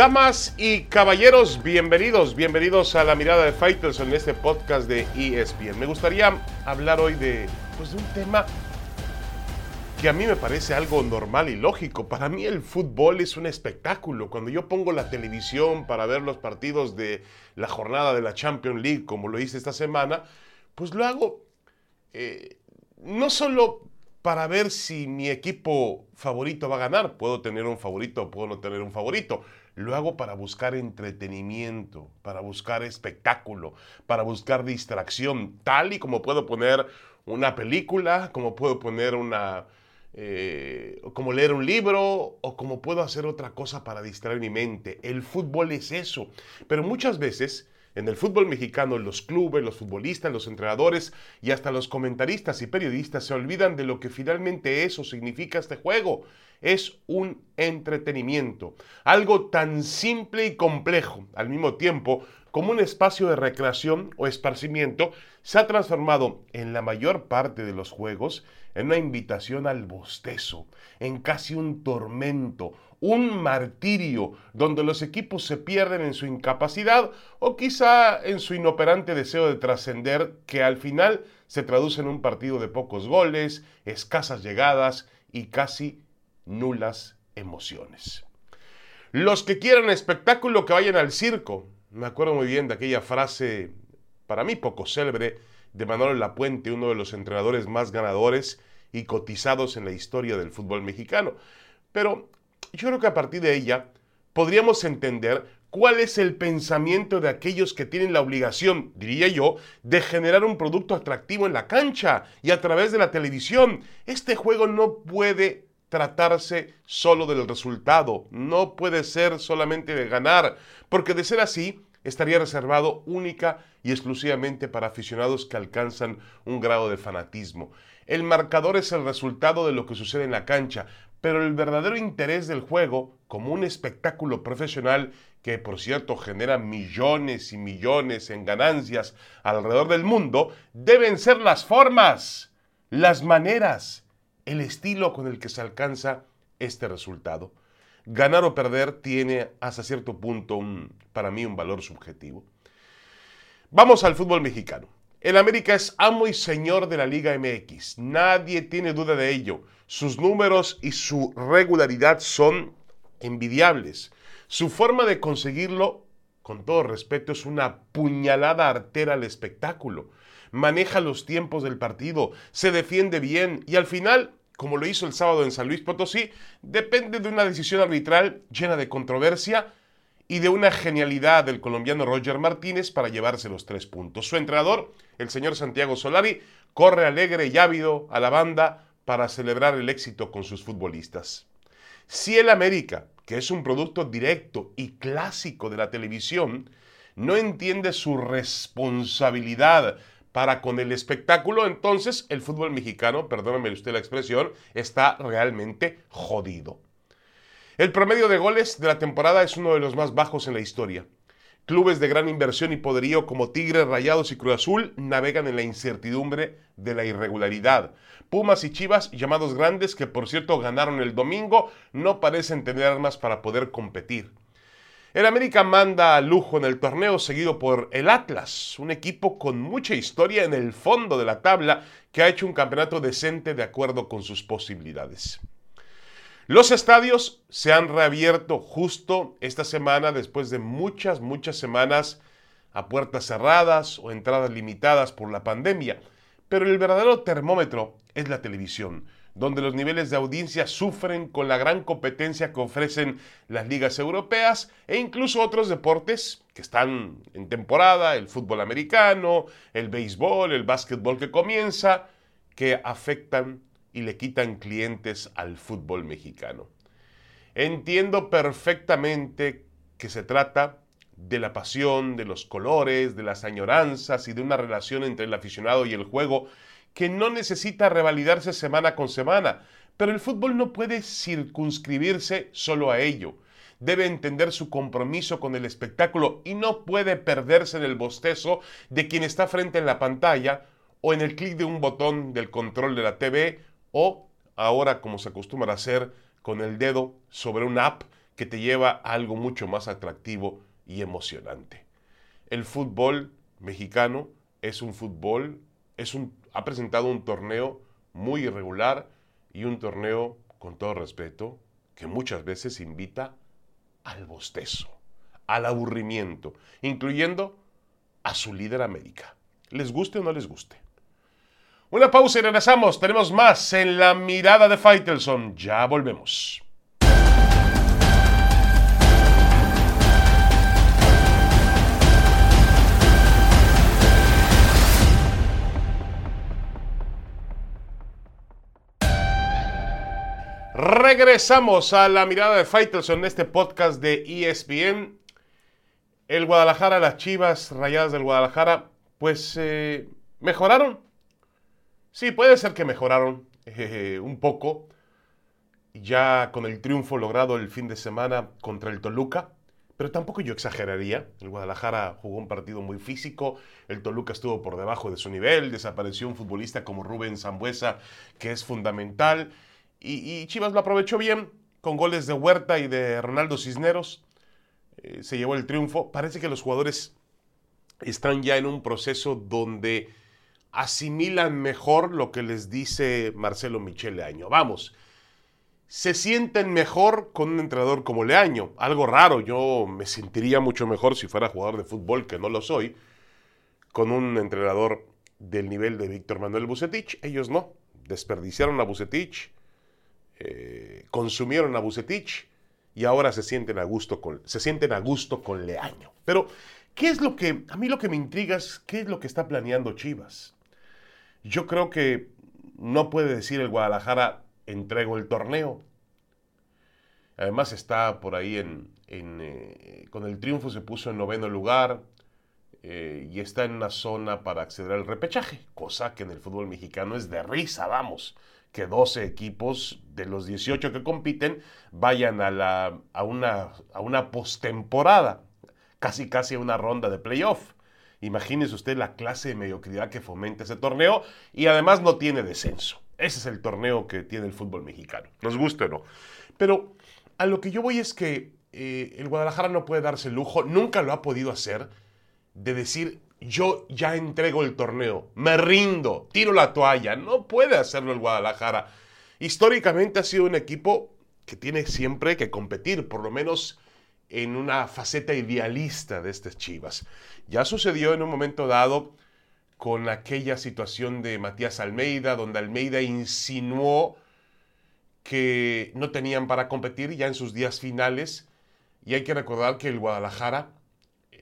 Damas y caballeros, bienvenidos, bienvenidos a la mirada de Fighters en este podcast de ESPN. Me gustaría hablar hoy de, pues, de un tema que a mí me parece algo normal y lógico. Para mí el fútbol es un espectáculo. Cuando yo pongo la televisión para ver los partidos de la jornada de la Champions League, como lo hice esta semana, pues lo hago eh, no solo para ver si mi equipo favorito va a ganar. Puedo tener un favorito, puedo no tener un favorito. Lo hago para buscar entretenimiento, para buscar espectáculo, para buscar distracción, tal y como puedo poner una película, como puedo poner una... Eh, como leer un libro o como puedo hacer otra cosa para distraer mi mente. El fútbol es eso. Pero muchas veces en el fútbol mexicano, los clubes, los futbolistas, los entrenadores y hasta los comentaristas y periodistas se olvidan de lo que finalmente eso significa este juego es un entretenimiento, algo tan simple y complejo al mismo tiempo como un espacio de recreación o esparcimiento, se ha transformado en la mayor parte de los juegos en una invitación al bostezo, en casi un tormento, un martirio, donde los equipos se pierden en su incapacidad o quizá en su inoperante deseo de trascender, que al final se traduce en un partido de pocos goles, escasas llegadas y casi nulas emociones. Los que quieran espectáculo que vayan al circo. Me acuerdo muy bien de aquella frase, para mí poco célebre, de Manuel Lapuente, uno de los entrenadores más ganadores y cotizados en la historia del fútbol mexicano. Pero yo creo que a partir de ella podríamos entender cuál es el pensamiento de aquellos que tienen la obligación, diría yo, de generar un producto atractivo en la cancha y a través de la televisión. Este juego no puede tratarse solo del resultado, no puede ser solamente de ganar, porque de ser así, estaría reservado única y exclusivamente para aficionados que alcanzan un grado de fanatismo. El marcador es el resultado de lo que sucede en la cancha, pero el verdadero interés del juego, como un espectáculo profesional que por cierto genera millones y millones en ganancias alrededor del mundo, deben ser las formas, las maneras, el estilo con el que se alcanza este resultado. Ganar o perder tiene hasta cierto punto un, para mí un valor subjetivo. Vamos al fútbol mexicano. El América es amo y señor de la Liga MX. Nadie tiene duda de ello. Sus números y su regularidad son envidiables. Su forma de conseguirlo, con todo respeto, es una puñalada artera al espectáculo maneja los tiempos del partido, se defiende bien y al final, como lo hizo el sábado en San Luis Potosí, depende de una decisión arbitral llena de controversia y de una genialidad del colombiano Roger Martínez para llevarse los tres puntos. Su entrenador, el señor Santiago Solari, corre alegre y ávido a la banda para celebrar el éxito con sus futbolistas. Si el América, que es un producto directo y clásico de la televisión, no entiende su responsabilidad para con el espectáculo, entonces el fútbol mexicano, perdóname usted la expresión, está realmente jodido. El promedio de goles de la temporada es uno de los más bajos en la historia. Clubes de gran inversión y poderío como Tigres, Rayados y Cruz Azul navegan en la incertidumbre de la irregularidad. Pumas y Chivas, llamados grandes, que por cierto ganaron el domingo, no parecen tener armas para poder competir. El América manda a lujo en el torneo seguido por el Atlas, un equipo con mucha historia en el fondo de la tabla que ha hecho un campeonato decente de acuerdo con sus posibilidades. Los estadios se han reabierto justo esta semana después de muchas, muchas semanas a puertas cerradas o entradas limitadas por la pandemia, pero el verdadero termómetro es la televisión donde los niveles de audiencia sufren con la gran competencia que ofrecen las ligas europeas e incluso otros deportes que están en temporada, el fútbol americano, el béisbol, el básquetbol que comienza, que afectan y le quitan clientes al fútbol mexicano. Entiendo perfectamente que se trata de la pasión, de los colores, de las añoranzas y de una relación entre el aficionado y el juego que no necesita revalidarse semana con semana, pero el fútbol no puede circunscribirse solo a ello. Debe entender su compromiso con el espectáculo y no puede perderse en el bostezo de quien está frente en la pantalla o en el clic de un botón del control de la TV o ahora como se acostumbra a hacer con el dedo sobre una app que te lleva a algo mucho más atractivo y emocionante. El fútbol mexicano es un fútbol, ha presentado un torneo muy irregular y un torneo, con todo respeto, que muchas veces invita al bostezo, al aburrimiento, incluyendo a su líder América. Les guste o no les guste. Una pausa y regresamos. Tenemos más en la mirada de Faitelson. Ya volvemos. Regresamos a la mirada de Faitelson en este podcast de ESPN. El Guadalajara, las Chivas Rayadas del Guadalajara, pues eh, mejoraron. Sí, puede ser que mejoraron eh, un poco. Ya con el triunfo logrado el fin de semana contra el Toluca. Pero tampoco yo exageraría. El Guadalajara jugó un partido muy físico. El Toluca estuvo por debajo de su nivel. Desapareció un futbolista como Rubén Zambuesa, que es fundamental. Y, Chivas lo aprovechó bien con goles de Huerta y de Ronaldo Cisneros. Eh, se llevó el triunfo. Parece que los jugadores están ya en un proceso donde asimilan mejor lo que les dice Marcelo Michel Leaño. Vamos, se sienten mejor con un entrenador como Leaño. Algo raro, yo me sentiría mucho mejor si fuera jugador de fútbol, que no lo soy, con un entrenador del nivel de Víctor Manuel Bucetich. Ellos no, desperdiciaron a Bucetich, eh, consumieron a Bucetich y ahora se sienten a gusto con, se sienten a gusto con Leaño. Pero, ¿qué es lo que, a mí lo que me intriga es qué es lo que está planeando Chivas? Yo creo que no puede decir el Guadalajara, entrego el torneo. Además está por ahí en, eh, con el triunfo se puso en noveno lugar eh, y está en una zona para acceder al repechaje, cosa que en el fútbol mexicano es de risa, vamos que 12 equipos de los 18 que compiten vayan a, la, a una, a una postemporada, casi casi a una ronda de playoff. Imagínese usted la clase de mediocridad que fomenta ese torneo y además no tiene descenso. Ese es el torneo que tiene el fútbol mexicano, nos guste o no. Pero a lo que yo voy es que eh, el Guadalajara no puede darse el lujo, nunca lo ha podido hacer, de decir yo ya entrego el torneo, me rindo, tiro la toalla. No puede hacerlo el Guadalajara. Históricamente ha sido un equipo que tiene siempre que competir, por lo menos en una faceta idealista de estas Chivas. Ya sucedió en un momento dado con aquella situación de Matías Almeida, donde Almeida insinuó que no tenían para competir ya en sus días finales. Y hay que recordar que el Guadalajara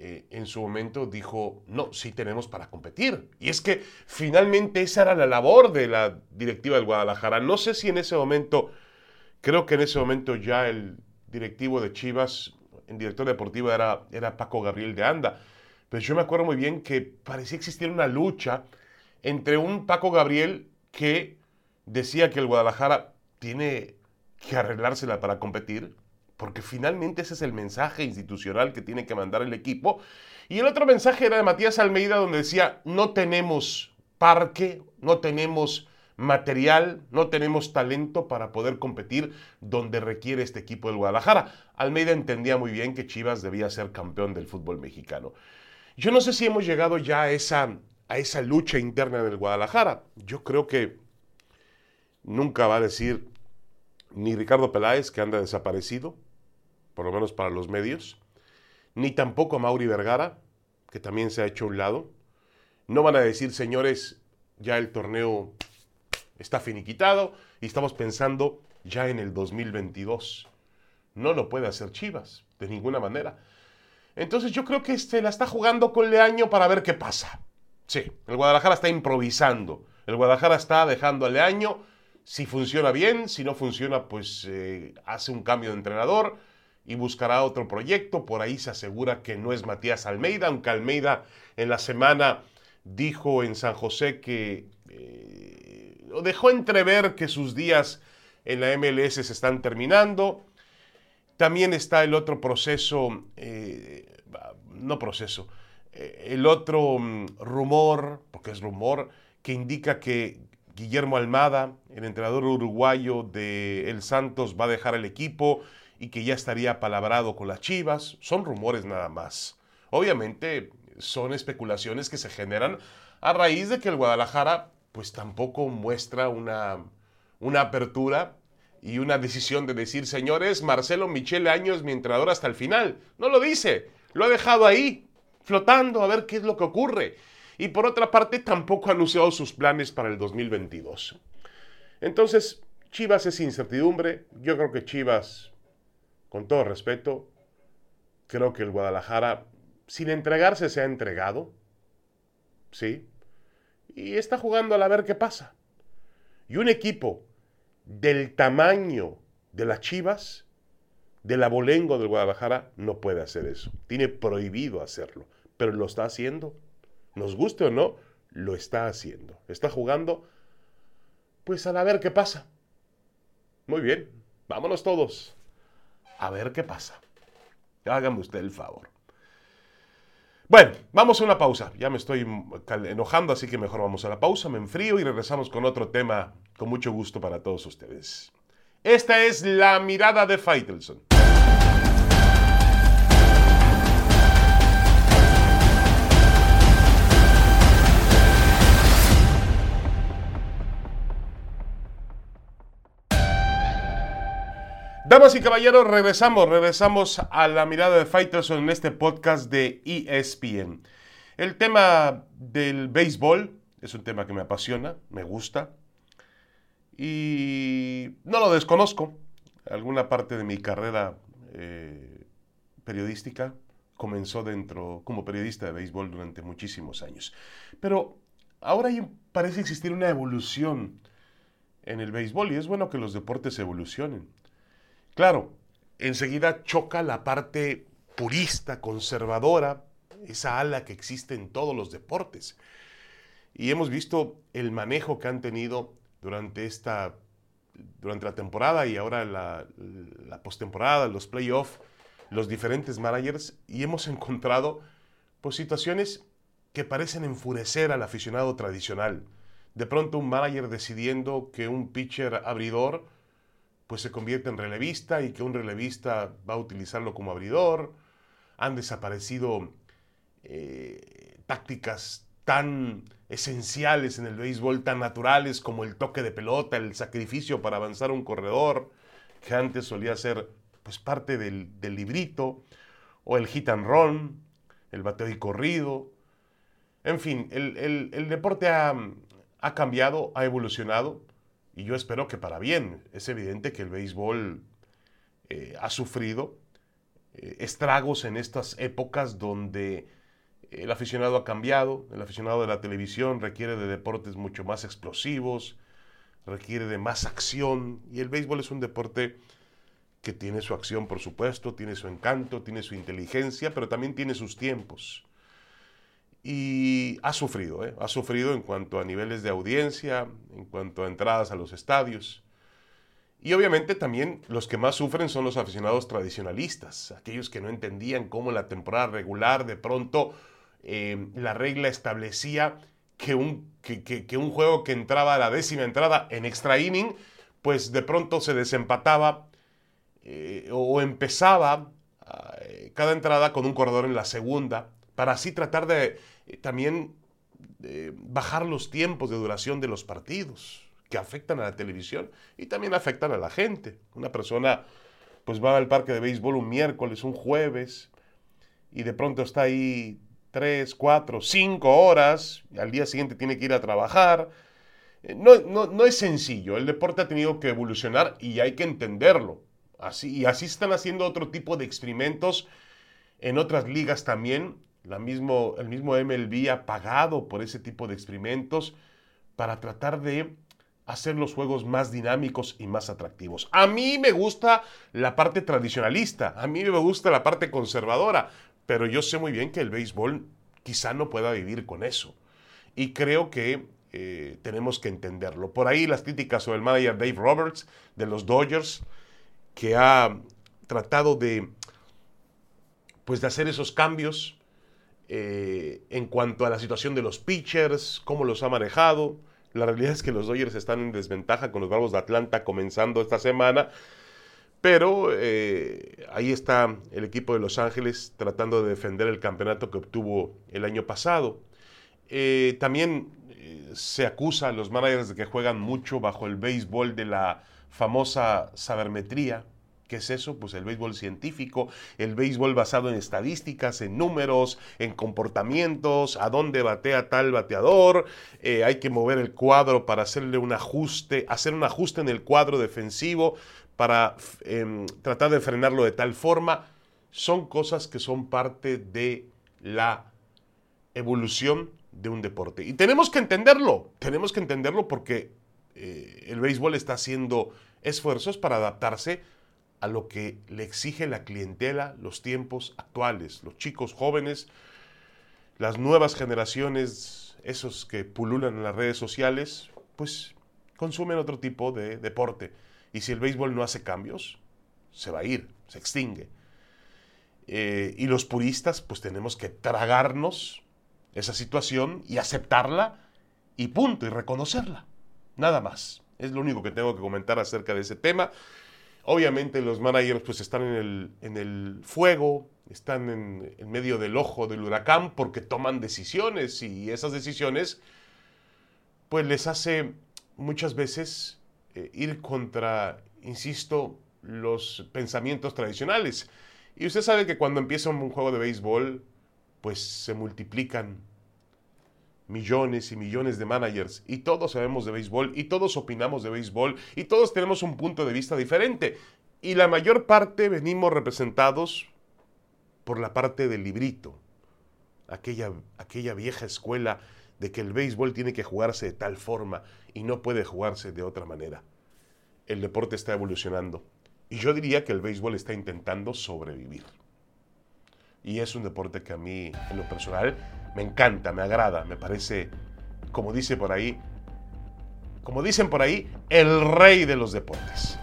eh, en su momento dijo, no, sí tenemos para competir. Y es que finalmente esa era la labor de la directiva del Guadalajara. No sé si en ese momento, creo que en ese momento ya el directivo de Chivas, el director deportivo era, era Paco Gabriel de Anda. Pero yo me acuerdo muy bien que parecía existir una lucha entre un Paco Gabriel que decía que el Guadalajara tiene que arreglársela para competir porque finalmente ese es el mensaje institucional que tiene que mandar el equipo. Y el otro mensaje era de Matías Almeida donde decía, no tenemos parque, no tenemos material, no tenemos talento para poder competir donde requiere este equipo del Guadalajara. Almeida entendía muy bien que Chivas debía ser campeón del fútbol mexicano. Yo no sé si hemos llegado ya a esa, a esa lucha interna del Guadalajara. Yo creo que nunca va a decir ni Ricardo Peláez que anda desaparecido, por lo menos para los medios, ni tampoco a Mauri Vergara, que también se ha hecho a un lado. No van a decir, señores, ya el torneo está finiquitado y estamos pensando ya en el 2022. No lo puede hacer Chivas, de ninguna manera. Entonces yo creo que este la está jugando con Leaño para ver qué pasa. Sí, el Guadalajara está improvisando. El Guadalajara está dejando a Leaño. Si funciona bien, si no funciona, pues eh, hace un cambio de entrenador y buscará otro proyecto. Por ahí se asegura que no es Matías Almeida, aunque Almeida en la semana dijo en San José que eh, dejó entrever que sus días en la MLS se están terminando. También está el otro proceso, eh, no proceso, eh, el otro mm, rumor, porque es rumor, que indica que Guillermo Almada, el entrenador uruguayo de El Santos, va a dejar el equipo y que ya estaría palabrado con las Chivas. Son rumores nada más. Obviamente son especulaciones que se generan a raíz de que el Guadalajara pues tampoco muestra una, una apertura y una decisión de decir, señores, Marcelo Michele Año es mi entrenador hasta el final. No lo dice, lo ha dejado ahí, flotando a ver qué es lo que ocurre. Y por otra parte, tampoco ha anunciado sus planes para el 2022. Entonces, Chivas es incertidumbre. Yo creo que Chivas, con todo respeto, creo que el Guadalajara, sin entregarse, se ha entregado. ¿Sí? Y está jugando a ver qué pasa. Y un equipo del tamaño de las Chivas, del abolengo del Guadalajara, no puede hacer eso. Tiene prohibido hacerlo, pero lo está haciendo. Nos guste o no, lo está haciendo. Está jugando, pues a ver qué pasa. Muy bien, vámonos todos a ver qué pasa. Hágame usted el favor. Bueno, vamos a una pausa. Ya me estoy enojando, así que mejor vamos a la pausa, me enfrío y regresamos con otro tema con mucho gusto para todos ustedes. Esta es la mirada de Faitelson. Damas y caballeros, regresamos, regresamos a la mirada de Faitelson en este podcast de ESPN. El tema del béisbol es un tema que me apasiona, me gusta y no lo desconozco. Alguna parte de mi carrera eh, periodística comenzó dentro como periodista de béisbol durante muchísimos años. Pero ahora parece existir una evolución en el béisbol y es bueno que los deportes evolucionen. Claro, enseguida choca la parte purista, conservadora, esa ala que existe en todos los deportes. Y hemos visto el manejo que han tenido durante esta durante la temporada y ahora la, la postemporada, los playoffs, los diferentes managers, y hemos encontrado pues, situaciones que parecen enfurecer al aficionado tradicional. De pronto un manager decidiendo que un pitcher abridor pues se convierte en relevista y que un relevista va a utilizarlo como abridor. Han desaparecido eh, tácticas tan esenciales en el béisbol, tan naturales como el toque de pelota, el sacrificio para avanzar un corredor, que antes solía ser pues parte del, librito, o el hit and run, el bateo y corrido. En fin, el, deporte ha, ha cambiado, ha evolucionado y yo espero que para bien. Es evidente que el béisbol eh, ha sufrido eh, estragos en estas épocas donde el aficionado ha cambiado, el aficionado de la televisión requiere de deportes mucho más explosivos, requiere de más acción y el béisbol es un deporte que tiene su acción, por supuesto, tiene su encanto, tiene su inteligencia, pero también tiene sus tiempos y ha sufrido, ¿eh? ha sufrido en cuanto a niveles de audiencia, en cuanto a entradas a los estadios. Y obviamente también los que más sufren son los aficionados tradicionalistas, aquellos que no entendían cómo la temporada regular de pronto eh, la regla establecía que un, que, un juego que entraba a la décima entrada en extra inning, pues de pronto se desempataba eh, o empezaba cada entrada con un corredor en la segunda para así tratar de eh, también bajar los tiempos de duración de los partidos que afectan a la televisión y también afectan a la gente. Una persona pues va al parque de béisbol un miércoles, un jueves y de pronto está ahí tres, cuatro, cinco horas y al día siguiente tiene que ir a trabajar. Eh, no, no, es sencillo, el deporte ha tenido que evolucionar y hay que entenderlo. Así, y así están haciendo otro tipo de experimentos en otras ligas también mismo, el mismo MLB ha pagado por ese tipo de experimentos para tratar de hacer los juegos más dinámicos y más atractivos. A mí me gusta la parte tradicionalista, a mí me gusta la parte conservadora, pero yo sé muy bien que el béisbol quizá no pueda vivir con eso. Y creo que eh, tenemos que entenderlo. Por ahí las críticas sobre el manager Dave Roberts de los Dodgers, que ha tratado de, pues, de hacer esos cambios eh, en cuanto a la situación de los pitchers, cómo los ha manejado. La realidad es que los Dodgers están en desventaja con los Bravos de Atlanta comenzando esta semana. Pero eh, ahí está el equipo de Los Ángeles tratando de defender el campeonato que obtuvo el año pasado. Eh, también se acusa a los managers de que juegan mucho bajo el béisbol de la famosa sabermetría. ¿Qué es eso? Pues el béisbol científico, el béisbol basado en estadísticas, en números, en comportamientos, a dónde batea tal bateador, hay que mover el cuadro para hacerle un ajuste, hacer un ajuste en el cuadro defensivo para em, tratar de frenarlo de tal forma, son cosas que son parte de la evolución de un deporte. Y tenemos que entenderlo, tenemos que entenderlo porque eh, el béisbol está haciendo esfuerzos para adaptarse a lo que le exige la clientela, los tiempos actuales, los chicos jóvenes, las nuevas generaciones, esos que pululan en las redes sociales, pues consumen otro tipo de deporte. Y si el béisbol no hace cambios, se va a ir, se extingue. Eh, y los puristas, pues tenemos que tragarnos esa situación y aceptarla y punto, y reconocerla. Nada más. Es lo único que tengo que comentar acerca de ese tema. Obviamente los managers pues están en el, en el fuego, están en, en, medio del ojo del huracán porque toman decisiones y esas decisiones pues les hace muchas veces eh, ir contra, insisto, los pensamientos tradicionales. Y usted sabe que cuando empieza un juego de béisbol, pues se multiplican millones y millones de managers y todos sabemos de béisbol y todos opinamos de béisbol y todos tenemos un punto de vista diferente. Y la mayor parte venimos representados por la parte del librito, aquella, aquella vieja escuela de que el béisbol tiene que jugarse de tal forma y no puede jugarse de otra manera. El deporte está evolucionando y yo diría que el béisbol está intentando sobrevivir. Y es un deporte que a mí, en lo personal, me encanta, me agrada, me parece, como dice por ahí, como dicen por ahí, el rey de los deportes.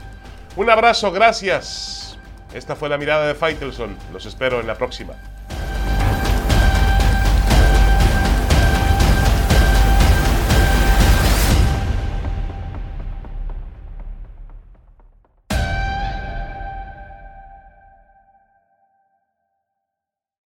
Un abrazo, gracias. Esta fue la mirada de Faitelson. Los espero en la próxima.